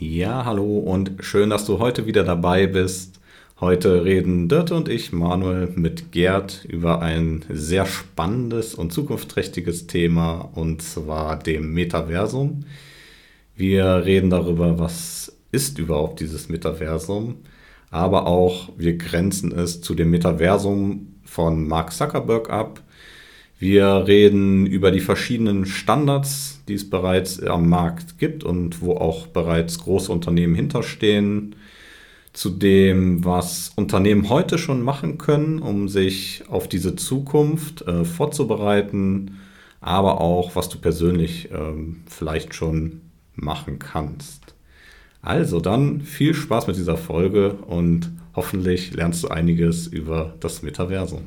Ja, hallo und schön, dass du heute wieder dabei bist. Heute reden Dörte und ich, Manuel, mit Gerd über ein sehr spannendes und zukunftsträchtiges Thema und zwar dem Metaversum. Wir reden darüber, was ist überhaupt dieses Metaversum, aber auch wir grenzen es zu dem Metaversum von Mark Zuckerberg ab. Wir reden über die verschiedenen Standards, die es bereits am Markt gibt und wo auch bereits große Unternehmen hinterstehen. Zu dem, was Unternehmen heute schon machen können, um sich auf diese Zukunft äh, vorzubereiten, aber auch, was du persönlich ähm, vielleicht schon machen kannst. Also dann viel Spaß mit dieser Folge und hoffentlich lernst du einiges über das Metaversum.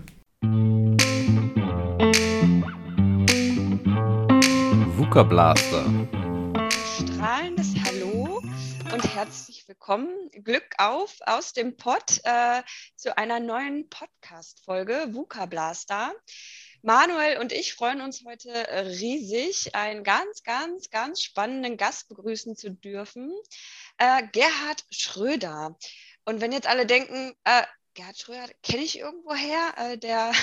VUCA Blaster. Strahlendes Hallo und herzlich willkommen. Glück auf aus dem Pod äh, zu einer neuen Podcast-Folge VUCA Blaster. Manuel und ich freuen uns heute riesig, einen ganz, ganz, ganz spannenden Gast begrüßen zu dürfen, äh, Gerhard Schröder. Und wenn jetzt alle denken, äh, Gerhard Schröder kenne ich irgendwoher, äh, der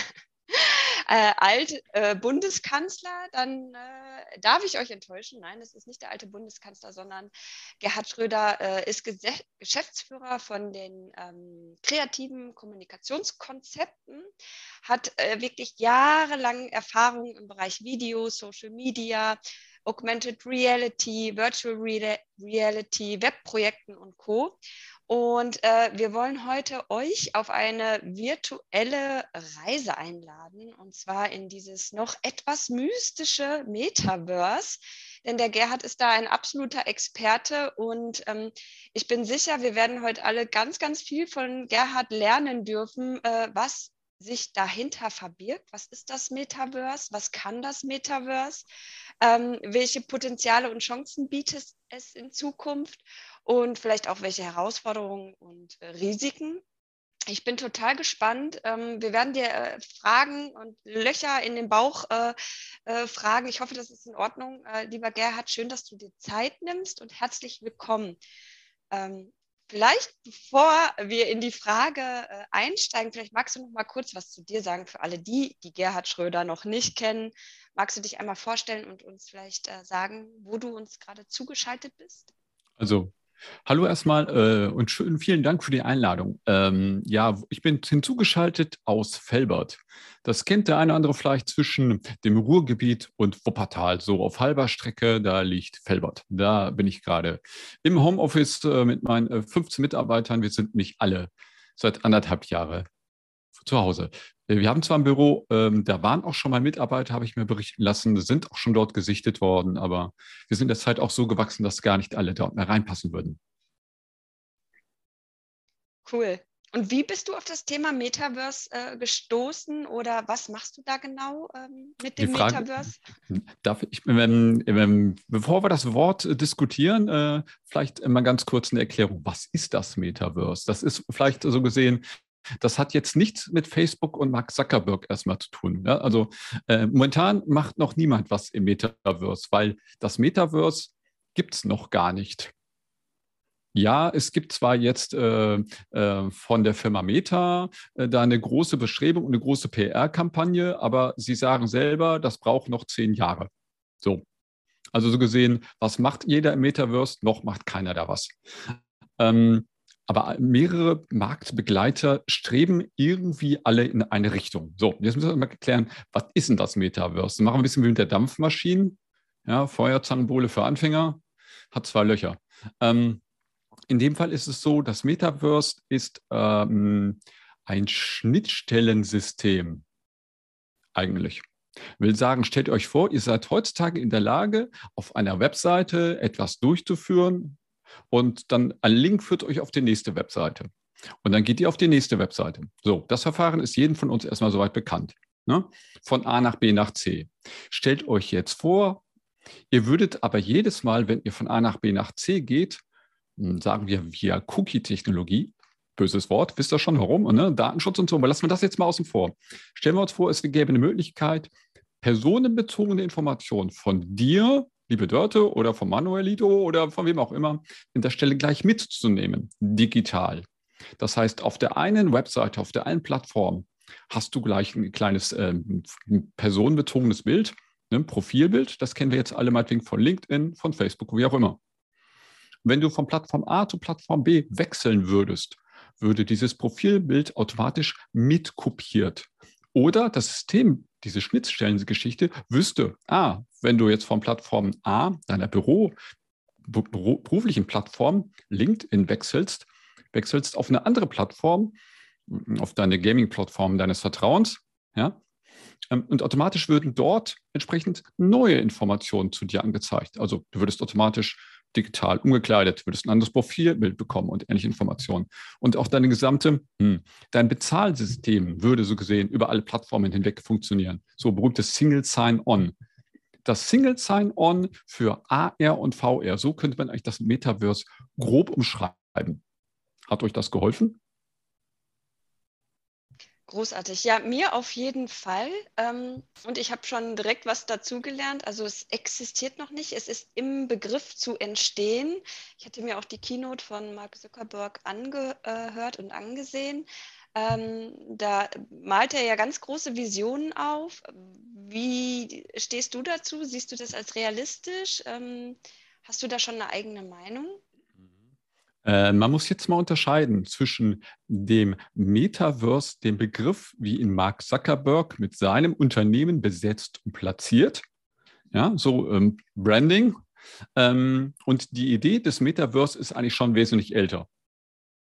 äh, alt äh, Bundeskanzler, dann äh, darf ich euch enttäuschen. Nein, es ist nicht der alte Bundeskanzler, sondern Gerhard Schröder äh, ist Ges Geschäftsführer von den ähm, kreativen Kommunikationskonzepten, hat äh, wirklich jahrelang Erfahrung im Bereich Video, Social Media, Augmented Reality, Virtual Reality, Webprojekten und Co. Und äh, wir wollen heute euch auf eine virtuelle Reise einladen, und zwar in dieses noch etwas mystische Metaverse. Denn der Gerhard ist da ein absoluter Experte und ähm, ich bin sicher, wir werden heute alle ganz, ganz viel von Gerhard lernen dürfen, äh, was sich dahinter verbirgt. Was ist das Metaverse? Was kann das Metaverse? Ähm, welche Potenziale und Chancen bietet es in Zukunft? Und vielleicht auch welche Herausforderungen und äh, Risiken? Ich bin total gespannt. Ähm, wir werden dir äh, Fragen und Löcher in den Bauch äh, äh, fragen. Ich hoffe, das ist in Ordnung. Äh, lieber Gerhard, schön, dass du dir Zeit nimmst und herzlich willkommen. Ähm, Vielleicht, bevor wir in die Frage äh, einsteigen, vielleicht magst du noch mal kurz was zu dir sagen für alle die, die Gerhard Schröder noch nicht kennen. Magst du dich einmal vorstellen und uns vielleicht äh, sagen, wo du uns gerade zugeschaltet bist? Also Hallo erstmal äh, und schön, vielen Dank für die Einladung. Ähm, ja, ich bin hinzugeschaltet aus Felbert. Das kennt der eine oder andere vielleicht zwischen dem Ruhrgebiet und Wuppertal. So auf halber Strecke, da liegt Felbert. Da bin ich gerade im Homeoffice äh, mit meinen äh, 15 Mitarbeitern. Wir sind nicht alle seit anderthalb Jahren zu Hause. Äh, wir haben zwar ein Büro, ähm, da waren auch schon mal Mitarbeiter, habe ich mir berichten lassen, sind auch schon dort gesichtet worden, aber wir sind derzeit auch so gewachsen, dass gar nicht alle dort mehr reinpassen würden. Cool. Und wie bist du auf das Thema Metaverse äh, gestoßen oder was machst du da genau ähm, mit dem Frage, Metaverse? Darf ich, ähm, ähm, bevor wir das Wort äh, diskutieren, äh, vielleicht mal ganz kurz eine Erklärung. Was ist das Metaverse? Das ist vielleicht so gesehen das hat jetzt nichts mit Facebook und Mark Zuckerberg erstmal zu tun. Ja? Also äh, momentan macht noch niemand was im Metaverse, weil das Metaverse gibt es noch gar nicht. Ja, es gibt zwar jetzt äh, äh, von der Firma Meta äh, da eine große Bestrebung und eine große PR-Kampagne, aber sie sagen selber, das braucht noch zehn Jahre. So. Also so gesehen, was macht jeder im Metaverse? Noch macht keiner da was. Ähm, aber mehrere Marktbegleiter streben irgendwie alle in eine Richtung. So, jetzt müssen wir mal klären, was ist denn das Metaverse? Wir machen ein bisschen wie mit der Dampfmaschine. Ja, Feuerzangenbowle für Anfänger, hat zwei Löcher. Ähm, in dem Fall ist es so, das Metaverse ist ähm, ein Schnittstellensystem eigentlich. Ich will sagen, stellt euch vor, ihr seid heutzutage in der Lage, auf einer Webseite etwas durchzuführen, und dann ein Link führt euch auf die nächste Webseite. Und dann geht ihr auf die nächste Webseite. So, das Verfahren ist jedem von uns erstmal soweit bekannt. Ne? Von A nach B nach C. Stellt euch jetzt vor, ihr würdet aber jedes Mal, wenn ihr von A nach B nach C geht, hm, sagen wir via Cookie-Technologie, böses Wort, wisst ihr schon warum, ne? Datenschutz und so, aber lassen wir das jetzt mal außen vor. Stellen wir uns vor, es gäbe eine Möglichkeit, personenbezogene Informationen von dir liebe Dörte oder von Manuelito oder von wem auch immer, an der Stelle gleich mitzunehmen, digital. Das heißt, auf der einen Webseite, auf der einen Plattform hast du gleich ein kleines äh, personenbezogenes Bild, ne, Profilbild. Das kennen wir jetzt alle meinetwegen von LinkedIn, von Facebook, wie auch immer. Wenn du von Plattform A zu Plattform B wechseln würdest, würde dieses Profilbild automatisch mitkopiert. Oder das System, diese Schnittstellengeschichte, wüsste, ah, wenn du jetzt von Plattform A, deiner Büro, beruflichen Plattform, LinkedIn wechselst, wechselst auf eine andere Plattform, auf deine Gaming-Plattform deines Vertrauens, ja, ähm, und automatisch würden dort entsprechend neue Informationen zu dir angezeigt. Also du würdest automatisch digital umgekleidet, würdest ein anderes Profilbild bekommen und ähnliche Informationen. Und auch deine gesamte, hm, dein Bezahlsystem würde so gesehen über alle Plattformen hinweg funktionieren. So berühmtes Single Sign-On. Das Single Sign-On für AR und VR, so könnte man eigentlich das Metaverse grob umschreiben. Hat euch das geholfen? Großartig. Ja, mir auf jeden Fall. Ähm, und ich habe schon direkt was dazugelernt. Also es existiert noch nicht. Es ist im Begriff zu entstehen. Ich hatte mir auch die Keynote von Mark Zuckerberg angehört und angesehen. Ähm, da malt er ja ganz große Visionen auf. Wie stehst du dazu? Siehst du das als realistisch? Ähm, hast du da schon eine eigene Meinung? Äh, man muss jetzt mal unterscheiden zwischen dem Metaverse, dem Begriff, wie ihn Mark Zuckerberg mit seinem Unternehmen besetzt und platziert, ja, so ähm, Branding. Ähm, und die Idee des Metaverse ist eigentlich schon wesentlich älter.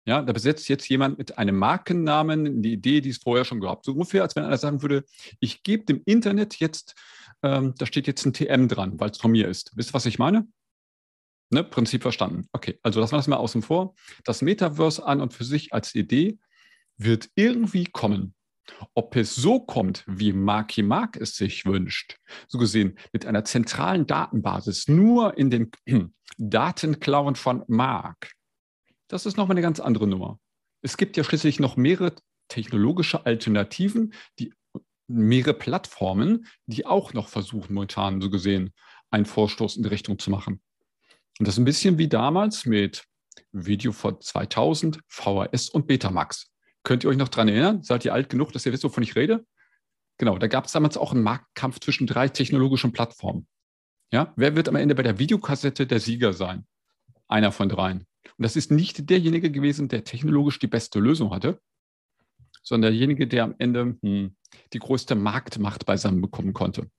Ja, da besetzt jetzt jemand mit einem Markennamen die Idee, die es vorher schon gab. So ungefähr, als wenn einer sagen würde, ich gebe dem Internet jetzt, ähm, da steht jetzt ein TM dran, weil es von mir ist. Wisst ihr, was ich meine? Ne, Prinzip verstanden. Okay, also lassen wir das mal außen vor. Das Metaverse an und für sich als Idee wird irgendwie kommen. Ob es so kommt, wie Marky Mark es sich wünscht, so gesehen mit einer zentralen Datenbasis nur in den Datenklauen von Mark, das ist nochmal eine ganz andere Nummer. Es gibt ja schließlich noch mehrere technologische Alternativen, die mehrere Plattformen, die auch noch versuchen, momentan so gesehen einen Vorstoß in die Richtung zu machen. Und das ist ein bisschen wie damals mit Video vor 2000, VHS und Betamax. Könnt ihr euch noch daran erinnern? Seid ihr alt genug, dass ihr wisst, wovon ich rede? Genau, da gab es damals auch einen Marktkampf zwischen drei technologischen Plattformen. Ja, wer wird am Ende bei der Videokassette der Sieger sein? Einer von dreien. Und das ist nicht derjenige gewesen, der technologisch die beste Lösung hatte, sondern derjenige, der am Ende hm, die größte Marktmacht beisammen bekommen konnte.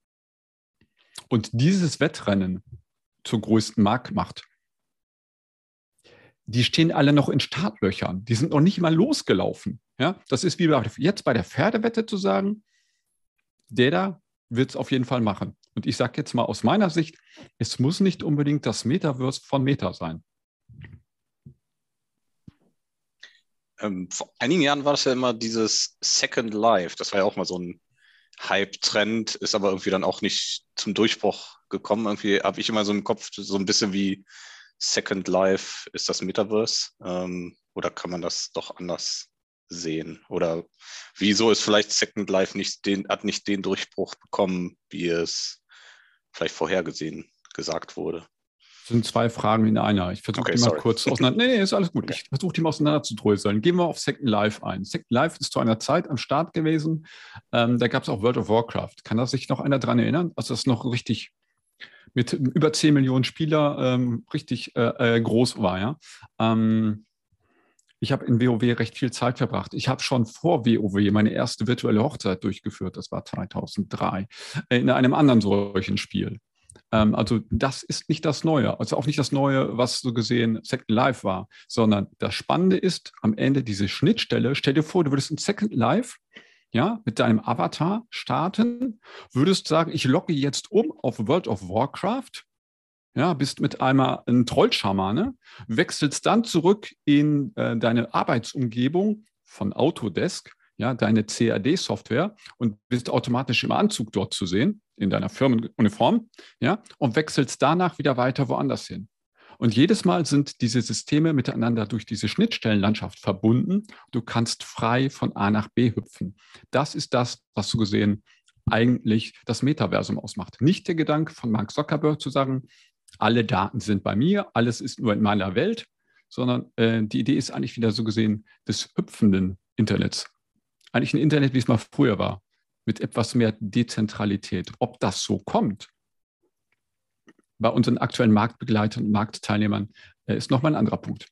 Und dieses Wettrennen zur größten Marktmacht. Die stehen alle noch in Startlöchern. Die sind noch nicht mal losgelaufen. Ja, das ist wie jetzt bei der Pferdewette zu sagen, der da wird es auf jeden Fall machen. Und ich sage jetzt mal aus meiner Sicht, es muss nicht unbedingt das Metaverse von Meta sein. Ähm, vor einigen Jahren war das ja immer dieses Second Life. Das war ja auch mal so ein Hype-Trend, ist aber irgendwie dann auch nicht zum Durchbruch gekommen. Irgendwie habe ich immer so im Kopf, so ein bisschen wie Second Life ist das Metaverse. Ähm, oder kann man das doch anders sehen? Oder wieso ist vielleicht Second Life nicht den, hat nicht den Durchbruch bekommen, wie es vielleicht vorhergesehen gesagt wurde? Das sind zwei Fragen in einer. Ich versuche okay, die mal sorry. kurz auseinander. Nee, nee, ist alles gut. Okay. Ich versuche die mal auseinander zu dröseln. Gehen wir auf Second Life ein. Second Life ist zu einer Zeit am Start gewesen. Ähm, da gab es auch World of Warcraft. Kann da sich noch einer dran erinnern? Also das noch richtig mit über 10 Millionen Spieler ähm, richtig äh, äh, groß war. Ja? Ähm, ich habe in WoW recht viel Zeit verbracht. Ich habe schon vor WoW meine erste virtuelle Hochzeit durchgeführt. Das war 2003 äh, in einem anderen solchen Spiel. Ähm, also das ist nicht das Neue. Also auch nicht das Neue, was so gesehen Second Life war, sondern das Spannende ist am Ende diese Schnittstelle. Stell dir vor, du würdest in Second Life ja, mit deinem Avatar starten, würdest sagen, ich logge jetzt um auf World of Warcraft, ja, bist mit einmal ein Trollschamane, wechselst dann zurück in äh, deine Arbeitsumgebung von Autodesk, ja, deine CAD-Software und bist automatisch im Anzug dort zu sehen, in deiner Firmenuniform, ja, und wechselst danach wieder weiter woanders hin. Und jedes Mal sind diese Systeme miteinander durch diese Schnittstellenlandschaft verbunden. Du kannst frei von A nach B hüpfen. Das ist das, was so gesehen eigentlich das Metaversum ausmacht. Nicht der Gedanke von Mark Zuckerberg zu sagen, alle Daten sind bei mir, alles ist nur in meiner Welt, sondern äh, die Idee ist eigentlich wieder so gesehen des hüpfenden Internets. Eigentlich ein Internet, wie es mal früher war, mit etwas mehr Dezentralität. Ob das so kommt, bei unseren aktuellen Marktbegleitern und Marktteilnehmern, äh, ist nochmal ein anderer Punkt.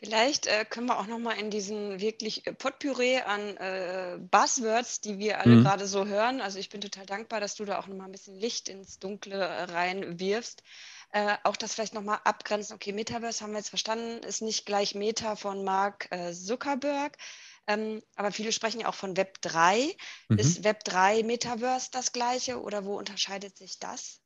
Vielleicht äh, können wir auch noch mal in diesen wirklich äh, Potpüree an äh, Buzzwords, die wir alle mhm. gerade so hören. Also ich bin total dankbar, dass du da auch noch mal ein bisschen Licht ins Dunkle äh, reinwirfst. Äh, auch das vielleicht noch mal abgrenzen. Okay, Metaverse haben wir jetzt verstanden, ist nicht gleich Meta von Mark äh, Zuckerberg. Ähm, aber viele sprechen ja auch von Web 3. Mhm. Ist Web 3 Metaverse das gleiche oder wo unterscheidet sich das?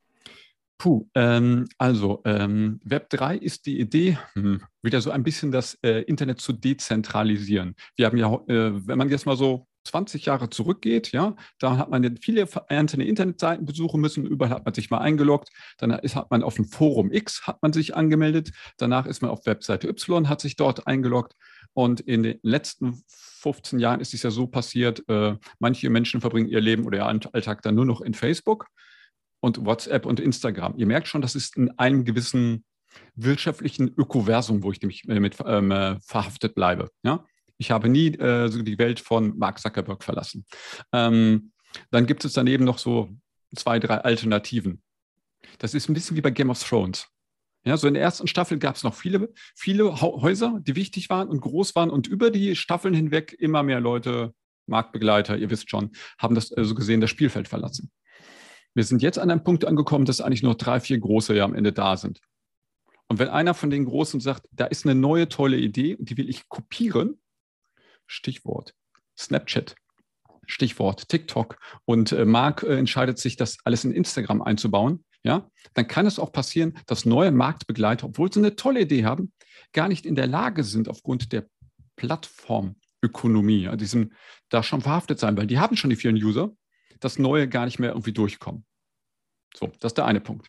Puh, ähm, also ähm, Web 3 ist die Idee, hm, wieder so ein bisschen das äh, Internet zu dezentralisieren. Wir haben ja, äh, wenn man jetzt mal so 20 Jahre zurückgeht, ja, da hat man viele einzelne Internetseiten besuchen müssen, überall hat man sich mal eingeloggt, dann ist, hat man auf dem Forum X hat man sich angemeldet, danach ist man auf Webseite Y, hat sich dort eingeloggt und in den letzten 15 Jahren ist es ja so passiert, äh, manche Menschen verbringen ihr Leben oder ihr Alltag dann nur noch in Facebook und WhatsApp und Instagram. Ihr merkt schon, das ist in einem gewissen wirtschaftlichen Ökoversum, wo ich nämlich äh, mit ähm, äh, verhaftet bleibe. Ja? Ich habe nie äh, so die Welt von Mark Zuckerberg verlassen. Ähm, dann gibt es daneben noch so zwei, drei Alternativen. Das ist ein bisschen wie bei Game of Thrones. Ja, so in der ersten Staffel gab es noch viele, viele Häuser, die wichtig waren und groß waren und über die Staffeln hinweg immer mehr Leute, Marktbegleiter, ihr wisst schon, haben das äh, so gesehen das Spielfeld verlassen. Wir sind jetzt an einem Punkt angekommen, dass eigentlich nur drei, vier große ja am Ende da sind. Und wenn einer von den Großen sagt, da ist eine neue tolle Idee die will ich kopieren, Stichwort Snapchat, Stichwort TikTok und äh, Mark äh, entscheidet sich, das alles in Instagram einzubauen, ja, dann kann es auch passieren, dass neue Marktbegleiter, obwohl sie eine tolle Idee haben, gar nicht in der Lage sind, aufgrund der Plattformökonomie, ja, diesem da schon verhaftet sein, weil die haben schon die vielen User das Neue gar nicht mehr irgendwie durchkommen. So, das ist der eine Punkt.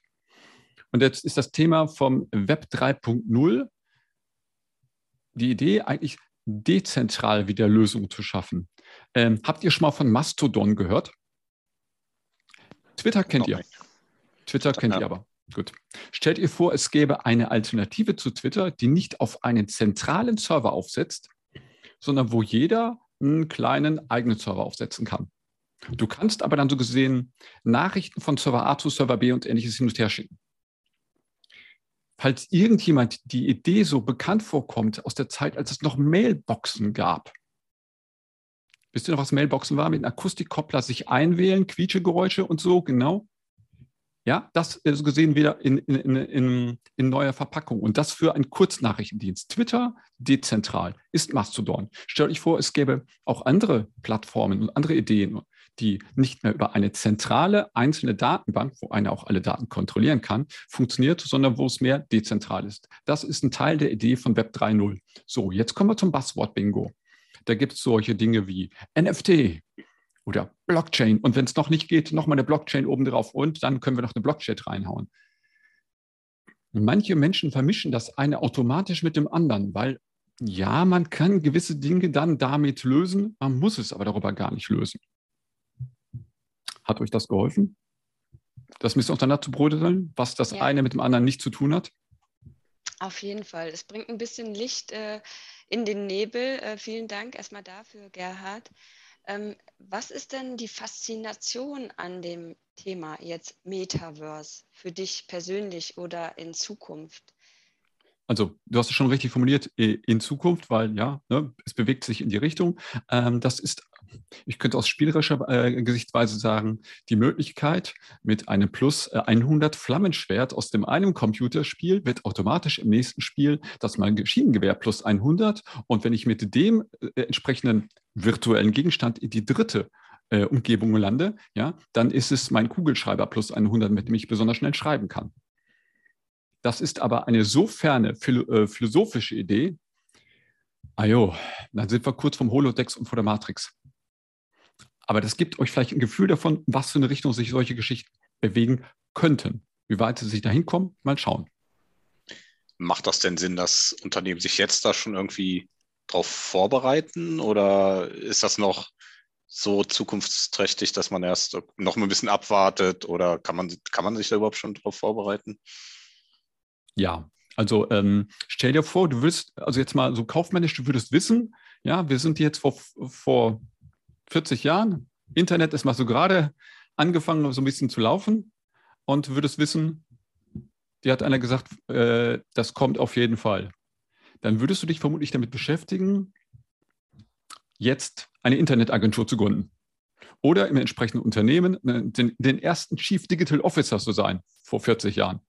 Und jetzt ist das Thema vom Web 3.0 die Idee, eigentlich dezentral wieder Lösungen zu schaffen. Ähm, habt ihr schon mal von Mastodon gehört? Twitter kennt ihr. Twitter kennt ja. ihr aber. Gut. Stellt ihr vor, es gäbe eine Alternative zu Twitter, die nicht auf einen zentralen Server aufsetzt, sondern wo jeder einen kleinen eigenen Server aufsetzen kann. Du kannst aber dann so gesehen Nachrichten von Server A zu Server B und ähnliches hin und her schicken. Falls irgendjemand die Idee so bekannt vorkommt aus der Zeit, als es noch Mailboxen gab. Wisst ihr noch, was Mailboxen war? Mit einem Akustikkoppler sich einwählen, Quietschegeräusche und so, genau. Ja, das ist gesehen wieder in, in, in, in, neuer Verpackung. Und das für einen Kurznachrichtendienst. Twitter, dezentral, ist Mastodon. Stellt euch vor, es gäbe auch andere Plattformen und andere Ideen die nicht mehr über eine zentrale einzelne Datenbank, wo einer auch alle Daten kontrollieren kann, funktioniert, sondern wo es mehr dezentral ist. Das ist ein Teil der Idee von Web 3.0. So, jetzt kommen wir zum Buzzword-Bingo. Da gibt es solche Dinge wie NFT oder Blockchain. Und wenn es noch nicht geht, nochmal eine Blockchain obendrauf und dann können wir noch eine Blockchain reinhauen. Manche Menschen vermischen das eine automatisch mit dem anderen, weil ja, man kann gewisse Dinge dann damit lösen, man muss es aber darüber gar nicht lösen. Hat euch das geholfen? Das ein bisschen auseinander zu brodeln, was das ja. eine mit dem anderen nicht zu tun hat? Auf jeden Fall. Es bringt ein bisschen Licht äh, in den Nebel. Äh, vielen Dank erstmal dafür, Gerhard. Ähm, was ist denn die Faszination an dem Thema jetzt Metaverse für dich persönlich oder in Zukunft? Also du hast es schon richtig formuliert, in Zukunft, weil ja, ne, es bewegt sich in die Richtung. Ähm, das ist ich könnte aus spielerischer äh, Gesichtsweise sagen, die Möglichkeit, mit einem Plus äh, 100 Flammenschwert aus dem einen Computerspiel wird automatisch im nächsten Spiel das Maschinengewehr plus 100. Und wenn ich mit dem äh, entsprechenden virtuellen Gegenstand in die dritte äh, Umgebung lande, ja, dann ist es mein Kugelschreiber plus 100, mit dem ich besonders schnell schreiben kann. Das ist aber eine so ferne äh, philosophische Idee, Ajo, dann sind wir kurz vom Holodex und vor der Matrix. Aber das gibt euch vielleicht ein Gefühl davon, was für eine Richtung sich solche Geschichten bewegen könnten. Wie weit sie sich dahin kommen, mal schauen. Macht das denn Sinn, dass Unternehmen sich jetzt da schon irgendwie darauf vorbereiten oder ist das noch so zukunftsträchtig, dass man erst noch ein bisschen abwartet oder kann man, kann man sich da überhaupt schon darauf vorbereiten? Ja, also ähm, stell dir vor, du würdest, also jetzt mal so kaufmännisch, du würdest wissen, ja, wir sind jetzt vor, vor 40 Jahren, Internet ist mal so gerade angefangen, so ein bisschen zu laufen und würdest wissen, dir hat einer gesagt, äh, das kommt auf jeden Fall. Dann würdest du dich vermutlich damit beschäftigen, jetzt eine Internetagentur zu gründen. Oder im entsprechenden Unternehmen äh, den, den ersten Chief Digital Officer zu sein, vor 40 Jahren.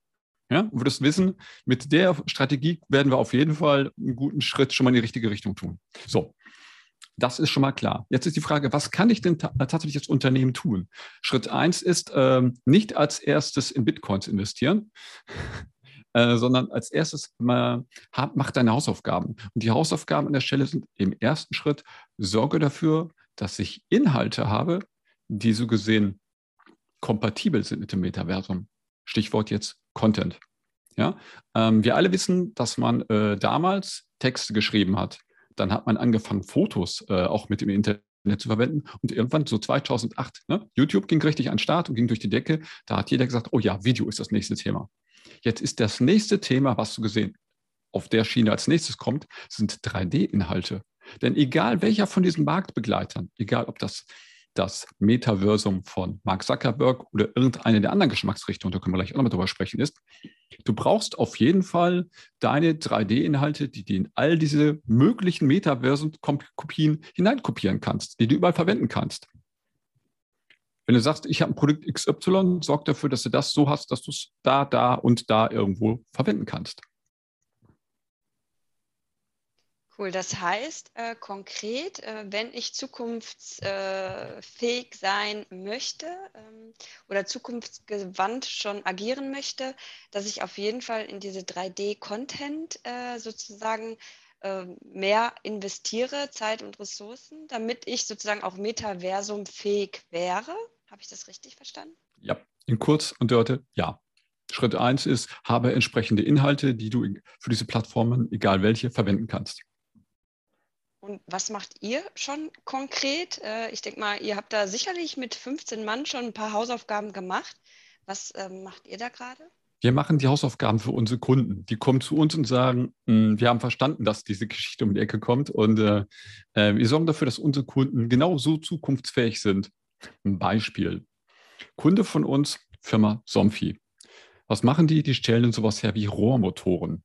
Ja, und würdest wissen, mit der Strategie werden wir auf jeden Fall einen guten Schritt schon mal in die richtige Richtung tun. So, das ist schon mal klar. Jetzt ist die Frage, was kann ich denn tatsächlich als Unternehmen tun? Schritt eins ist, ähm, nicht als erstes in Bitcoins investieren, äh, sondern als erstes mal, hab, mach deine Hausaufgaben. Und die Hausaufgaben an der Stelle sind im ersten Schritt, sorge dafür, dass ich Inhalte habe, die so gesehen kompatibel sind mit dem Metaversum. Stichwort jetzt Content. Ja? Ähm, wir alle wissen, dass man äh, damals Texte geschrieben hat. Dann hat man angefangen, Fotos äh, auch mit dem Internet zu verwenden. Und irgendwann, so 2008, ne? YouTube ging richtig an den Start und ging durch die Decke. Da hat jeder gesagt, oh ja, Video ist das nächste Thema. Jetzt ist das nächste Thema, was du gesehen auf der Schiene als nächstes kommt, sind 3D-Inhalte. Denn egal welcher von diesen Marktbegleitern, egal ob das das Metaversum von Mark Zuckerberg oder irgendeine der anderen Geschmacksrichtungen, da können wir gleich auch nochmal drüber sprechen, ist, du brauchst auf jeden Fall deine 3D-Inhalte, die du in all diese möglichen Metaversen-Kopien hineinkopieren kannst, die du überall verwenden kannst. Wenn du sagst, ich habe ein Produkt XY, sorg dafür, dass du das so hast, dass du es da, da und da irgendwo verwenden kannst. Cool, das heißt äh, konkret, äh, wenn ich zukunftsfähig äh, sein möchte ähm, oder zukunftsgewandt schon agieren möchte, dass ich auf jeden Fall in diese 3D-Content äh, sozusagen ähm, mehr investiere, Zeit und Ressourcen, damit ich sozusagen auch Metaversum fähig wäre. Habe ich das richtig verstanden? Ja, in kurz und Dörte, ja. Schritt eins ist, habe entsprechende Inhalte, die du für diese Plattformen, egal welche, verwenden kannst. Und was macht ihr schon konkret? Äh, ich denke mal, ihr habt da sicherlich mit 15 Mann schon ein paar Hausaufgaben gemacht. Was ähm, macht ihr da gerade? Wir machen die Hausaufgaben für unsere Kunden. Die kommen zu uns und sagen, hm, wir haben verstanden, dass diese Geschichte um die Ecke kommt und äh, äh, wir sorgen dafür, dass unsere Kunden genau so zukunftsfähig sind. Ein Beispiel. Kunde von uns, Firma Somfy. Was machen die? Die stellen sowas her wie Rohrmotoren.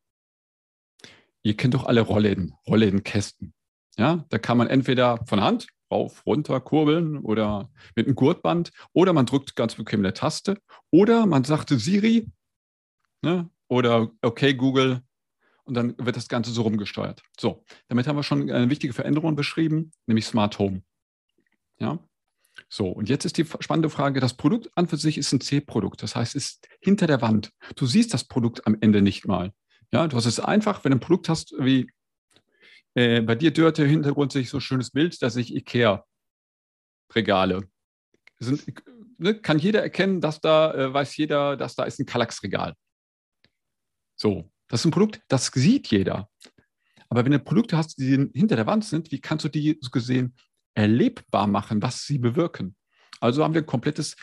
Ihr kennt doch alle Rollläden, Rolllädenkästen. Ja, da kann man entweder von Hand rauf, runter kurbeln oder mit einem Gurtband oder man drückt ganz bequem eine Taste oder man sagte Siri ne, oder okay Google und dann wird das Ganze so rumgesteuert. So, damit haben wir schon eine wichtige Veränderung beschrieben, nämlich Smart Home. Ja, so, und jetzt ist die spannende Frage, das Produkt an für sich ist ein C-Produkt, das heißt, es ist hinter der Wand. Du siehst das Produkt am Ende nicht mal. Ja, du hast es einfach, wenn du ein Produkt hast wie äh, bei dir, Dörte, im Hintergrund sehe ich so ein schönes Bild, dass ich Ikea-Regale. Ne, kann jeder erkennen, dass da, äh, weiß jeder, dass da ist ein Kallax-Regal. So, das ist ein Produkt, das sieht jeder. Aber wenn du Produkte hast, die hinter der Wand sind, wie kannst du die so gesehen erlebbar machen, was sie bewirken? Also haben wir ein komplettes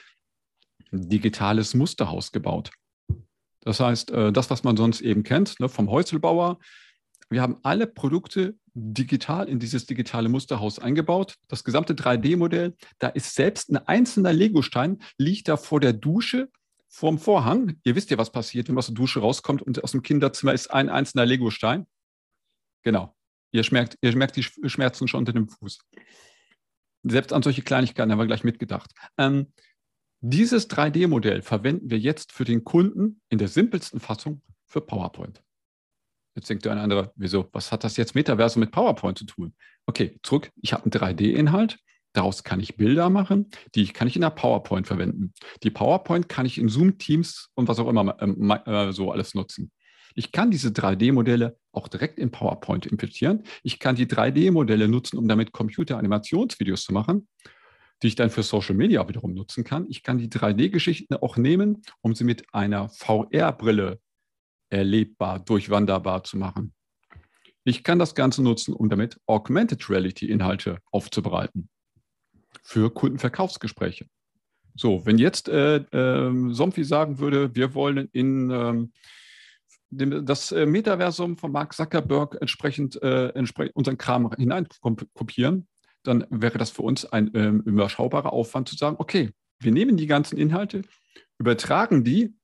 digitales Musterhaus gebaut. Das heißt, äh, das, was man sonst eben kennt, ne, vom Häuselbauer, wir haben alle Produkte digital in dieses digitale Musterhaus eingebaut. Das gesamte 3D-Modell, da ist selbst ein einzelner Legostein, liegt da vor der Dusche, vorm Vorhang. Ihr wisst ja, was passiert, wenn man aus der Dusche rauskommt und aus dem Kinderzimmer ist ein einzelner Legostein. Genau. Ihr schmerzt, ihr merkt die Schmerzen schon unter dem Fuß. Selbst an solche Kleinigkeiten haben wir gleich mitgedacht. Ähm, dieses 3D-Modell verwenden wir jetzt für den Kunden in der simpelsten Fassung für PowerPoint. Jetzt denkt der eine andere, wieso, was hat das jetzt Metaversum mit PowerPoint zu tun? Okay, zurück, ich habe einen 3D-Inhalt, daraus kann ich Bilder machen, die kann ich in der PowerPoint verwenden. Die PowerPoint kann ich in Zoom, Teams und was auch immer äh, so alles nutzen. Ich kann diese 3D-Modelle auch direkt in PowerPoint importieren. Ich kann die 3D-Modelle nutzen, um damit Computer-Animationsvideos zu machen, die ich dann für Social Media wiederum nutzen kann. Ich kann die 3D-Geschichten auch nehmen, um sie mit einer VR-Brille erlebbar, durchwanderbar zu machen. Ich kann das Ganze nutzen, um damit Augmented Reality Inhalte aufzubereiten. für Kundenverkaufsgespräche. So, wenn jetzt äh, äh, Somfy sagen würde, wir wollen in ähm, dem, das äh, Metaversum von Mark Zuckerberg entsprechend, äh, entsprechend unseren Kram hineinkopieren, dann wäre das für uns ein ähm, überschaubarer Aufwand zu sagen, okay, wir nehmen die ganzen Inhalte, übertragen die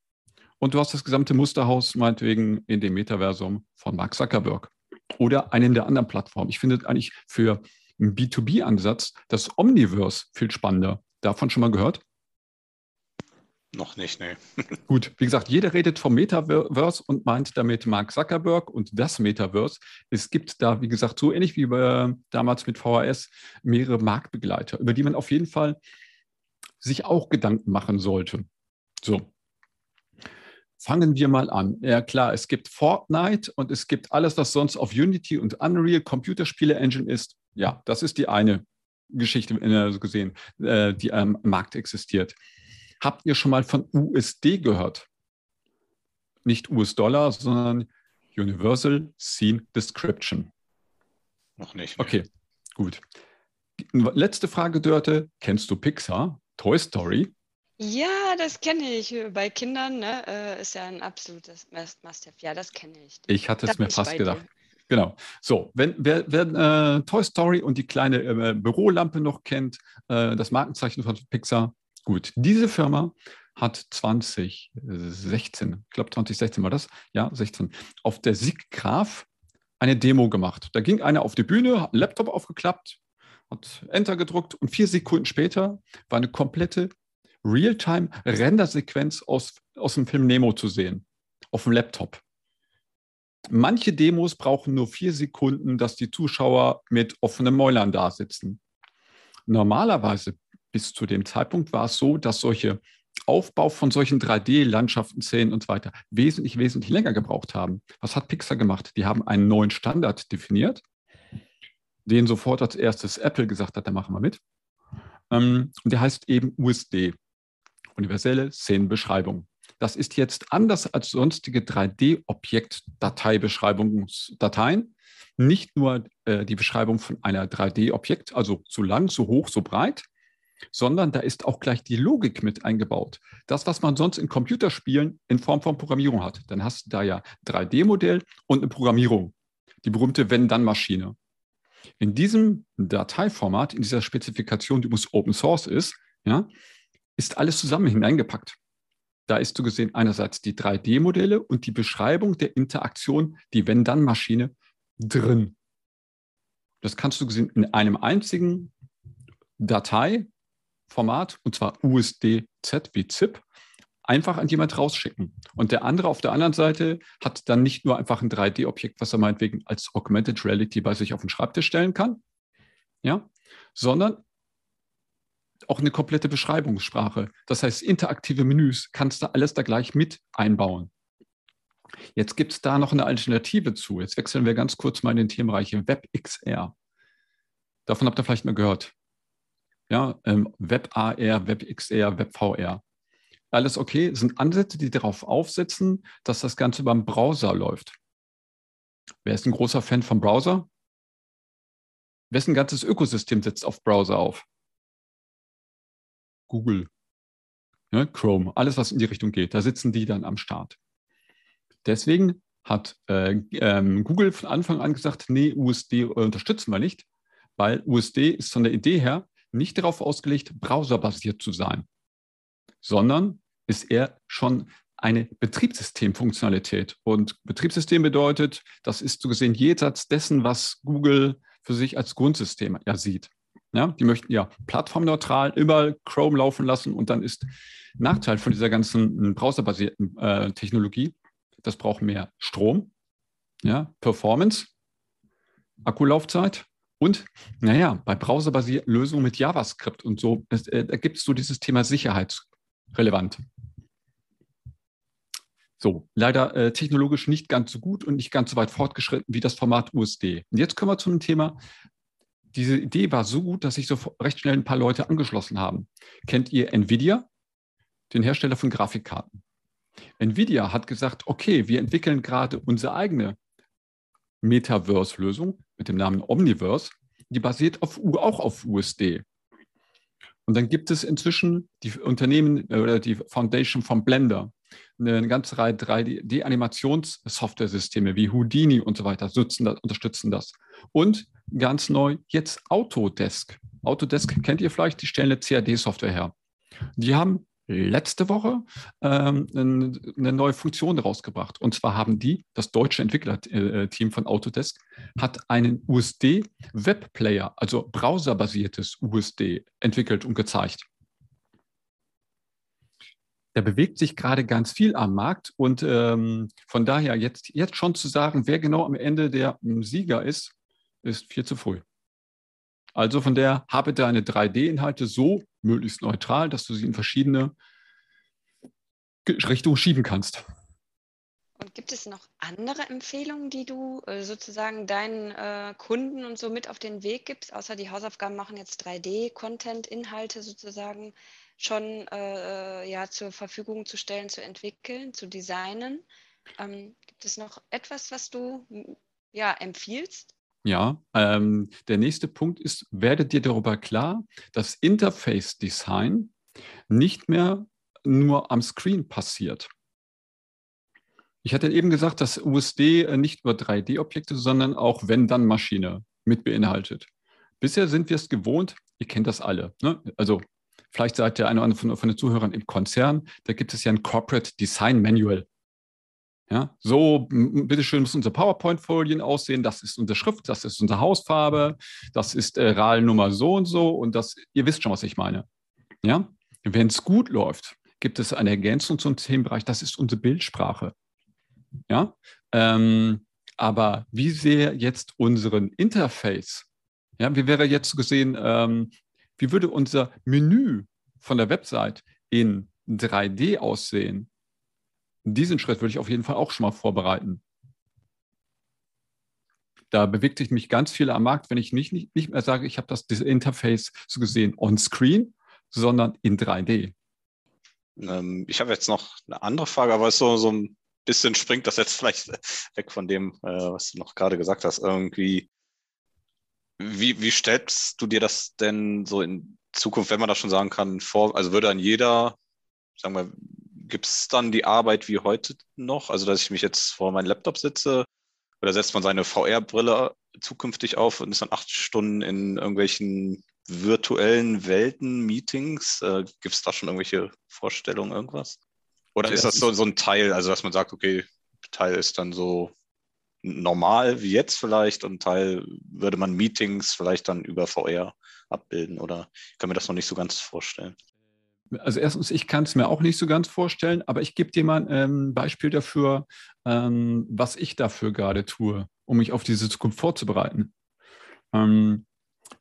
und du hast das gesamte Musterhaus meinetwegen in dem Metaversum von Mark Zuckerberg oder einen der anderen Plattformen. Ich finde eigentlich für einen B2B-Ansatz das Omniverse viel spannender. Davon schon mal gehört? Noch nicht, ne. Gut, wie gesagt, jeder redet vom Metaverse und meint damit Mark Zuckerberg und das Metaverse. Es gibt da, wie gesagt, so ähnlich wie bei, damals mit VHS mehrere Marktbegleiter, über die man auf jeden Fall sich auch Gedanken machen sollte. So. Fangen wir mal an. Ja klar, es gibt Fortnite und es gibt alles, was sonst auf Unity und Unreal Computerspiele Engine ist. Ja, das ist die eine Geschichte äh, gesehen, äh, die am Markt existiert. Habt ihr schon mal von USD gehört? Nicht US-Dollar, sondern Universal Scene Description. Noch nicht. Ne? Okay, gut. Letzte Frage, Dörte. Kennst du Pixar? Toy Story? Ja, das kenne ich. Bei Kindern ne, äh, ist ja ein absolutes Must-Have. Ja, das kenne ich. Ich hatte es mir fast gedacht. Genau. So, wenn wer, wer äh, Toy Story und die kleine äh, Bürolampe noch kennt, äh, das Markenzeichen von Pixar, Gut, diese Firma hat 2016, ich glaube 2016 war das, ja, 16, auf der SIGGRAPH eine Demo gemacht. Da ging einer auf die Bühne, hat einen Laptop aufgeklappt, hat Enter gedruckt und vier Sekunden später war eine komplette Realtime-Rendersequenz aus, aus dem Film Nemo zu sehen, auf dem Laptop. Manche Demos brauchen nur vier Sekunden, dass die Zuschauer mit offenen Mäulern da sitzen. Normalerweise bis zu dem Zeitpunkt war es so, dass solche Aufbau von solchen 3D-Landschaften, Szenen und so weiter wesentlich, wesentlich länger gebraucht haben. Was hat Pixar gemacht? Die haben einen neuen Standard definiert, den sofort als erstes Apple gesagt hat, da machen wir mit. Ähm, und der heißt eben USD, universelle Szenenbeschreibung. Das ist jetzt anders als sonstige 3D-Objekt-Dateibeschreibungsdateien. Nicht nur äh, die Beschreibung von einer 3D-Objekt, also so lang, so hoch, so breit, sondern da ist auch gleich die Logik mit eingebaut. Das, was man sonst in Computerspielen in Form von Programmierung hat. Dann hast du da ja 3D-Modell und eine Programmierung, die berühmte Wenn-Dann-Maschine. In diesem Dateiformat, in dieser Spezifikation, die muss Open Source ist, ja, ist alles zusammen hineingepackt. Da ist so gesehen einerseits die 3D-Modelle und die Beschreibung der Interaktion, die Wenn-Dann-Maschine drin. Das kannst du gesehen in einem einzigen Datei Format, und zwar USDZ wie ZIP, einfach an jemand rausschicken. Und der andere auf der anderen Seite hat dann nicht nur einfach ein 3D-Objekt, was er meinetwegen als Augmented Reality bei sich auf den Schreibtisch stellen kann, ja, sondern auch eine komplette Beschreibungssprache. Das heißt, interaktive Menüs kannst du alles da gleich mit einbauen. Jetzt gibt es da noch eine Alternative zu. Jetzt wechseln wir ganz kurz mal in den Themenbereich WebXR. Davon habt ihr vielleicht mal gehört ja, ähm, WebAR, WebXR, WebVR. Alles okay, sind Ansätze, die darauf aufsetzen, dass das Ganze beim Browser läuft. Wer ist ein großer Fan vom Browser? Wessen ganzes Ökosystem setzt auf Browser auf? Google, ja, Chrome, alles, was in die Richtung geht, da sitzen die dann am Start. Deswegen hat äh, ähm, Google von Anfang an gesagt, nee, USD unterstützen wir nicht, weil USD ist von der Idee her nicht darauf ausgelegt, browserbasiert zu sein, sondern ist eher schon eine Betriebssystemfunktionalität. Und Betriebssystem bedeutet, das ist so gesehen jenseits dessen, was Google für sich als Grundsystem ja sieht. Ja, die möchten ja plattformneutral über Chrome laufen lassen und dann ist Nachteil von dieser ganzen browserbasierten äh, Technologie, das braucht mehr Strom, ja, Performance, Akkulaufzeit und, naja, bei browserbasierten Lösungen mit JavaScript und so, es, äh, da gibt es so dieses Thema sicherheitsrelevant. So, leider äh, technologisch nicht ganz so gut und nicht ganz so weit fortgeschritten wie das Format USD. Und jetzt kommen wir zum Thema. Diese Idee war so gut, dass sich so recht schnell ein paar Leute angeschlossen haben. Kennt ihr Nvidia, den Hersteller von Grafikkarten? Nvidia hat gesagt, okay, wir entwickeln gerade unsere eigene Metaverse-Lösung mit dem Namen Omniverse, die basiert auf, auch auf USD. Und dann gibt es inzwischen die Unternehmen äh, oder die Foundation von Blender, eine ganze Reihe 3D-Animationssoftware-Systeme wie Houdini und so weiter das, unterstützen das. Und ganz neu jetzt Autodesk. Autodesk kennt ihr vielleicht, die stellen eine CAD-Software her. Die haben letzte Woche ähm, eine neue Funktion rausgebracht. Und zwar haben die, das deutsche Entwicklerteam von Autodesk, hat einen USD-Webplayer, also browserbasiertes USD, entwickelt und gezeigt. Da bewegt sich gerade ganz viel am Markt und ähm, von daher jetzt, jetzt schon zu sagen, wer genau am Ende der ähm, Sieger ist, ist viel zu früh. Also von der habe deine 3D-Inhalte so möglichst neutral, dass du sie in verschiedene Richtungen schieben kannst. Und gibt es noch andere Empfehlungen, die du äh, sozusagen deinen äh, Kunden und so mit auf den Weg gibst, außer die Hausaufgaben machen jetzt 3D-Content-Inhalte sozusagen schon äh, ja, zur Verfügung zu stellen, zu entwickeln, zu designen? Ähm, gibt es noch etwas, was du ja, empfiehlst? Ja, ähm, der nächste Punkt ist, werde dir darüber klar, dass Interface Design nicht mehr nur am Screen passiert. Ich hatte eben gesagt, dass USD äh, nicht nur 3D-Objekte, sondern auch Wenn-Dann-Maschine mit beinhaltet. Bisher sind wir es gewohnt, ihr kennt das alle. Ne? Also vielleicht seid ihr einer von, von den Zuhörern im Konzern, da gibt es ja ein Corporate Design Manual. Ja, so, bitteschön, müssen unsere PowerPoint-Folien aussehen. Das ist unsere Schrift, das ist unsere Hausfarbe, das ist äh, RAL-Nummer so und so und das, ihr wisst schon, was ich meine. Ja, wenn es gut läuft, gibt es eine Ergänzung zum Themenbereich, das ist unsere Bildsprache. Ja, ähm, aber wie sähe jetzt unseren Interface? Ja, wie wäre jetzt gesehen, ähm, wie würde unser Menü von der Website in 3D aussehen? diesen Schritt würde ich auf jeden Fall auch schon mal vorbereiten. Da bewegt sich mich ganz viel am Markt, wenn ich nicht, nicht, nicht mehr sage, ich habe das Interface so gesehen on-screen, sondern in 3D. Ähm, ich habe jetzt noch eine andere Frage, aber es so, so ein bisschen springt das jetzt vielleicht weg von dem, äh, was du noch gerade gesagt hast. Irgendwie, wie, wie stellst du dir das denn so in Zukunft, wenn man das schon sagen kann, vor? Also würde dann jeder, sagen wir, gibt es dann die Arbeit wie heute noch? Also, dass ich mich jetzt vor meinem Laptop sitze oder setzt man seine VR-Brille zukünftig auf und ist dann acht Stunden in irgendwelchen virtuellen Welten, Meetings? Äh, gibt es da schon irgendwelche Vorstellungen, irgendwas? Oder ja, ist das so, so ein Teil, also dass man sagt, okay, Teil ist dann so normal wie jetzt vielleicht und Teil würde man Meetings vielleicht dann über VR abbilden oder ich kann mir das noch nicht so ganz vorstellen also erstens, ich kann es mir auch nicht so ganz vorstellen, aber ich gebe dir mal ein ähm, Beispiel dafür, ähm, was ich dafür gerade tue, um mich auf diese Zukunft vorzubereiten. Ähm,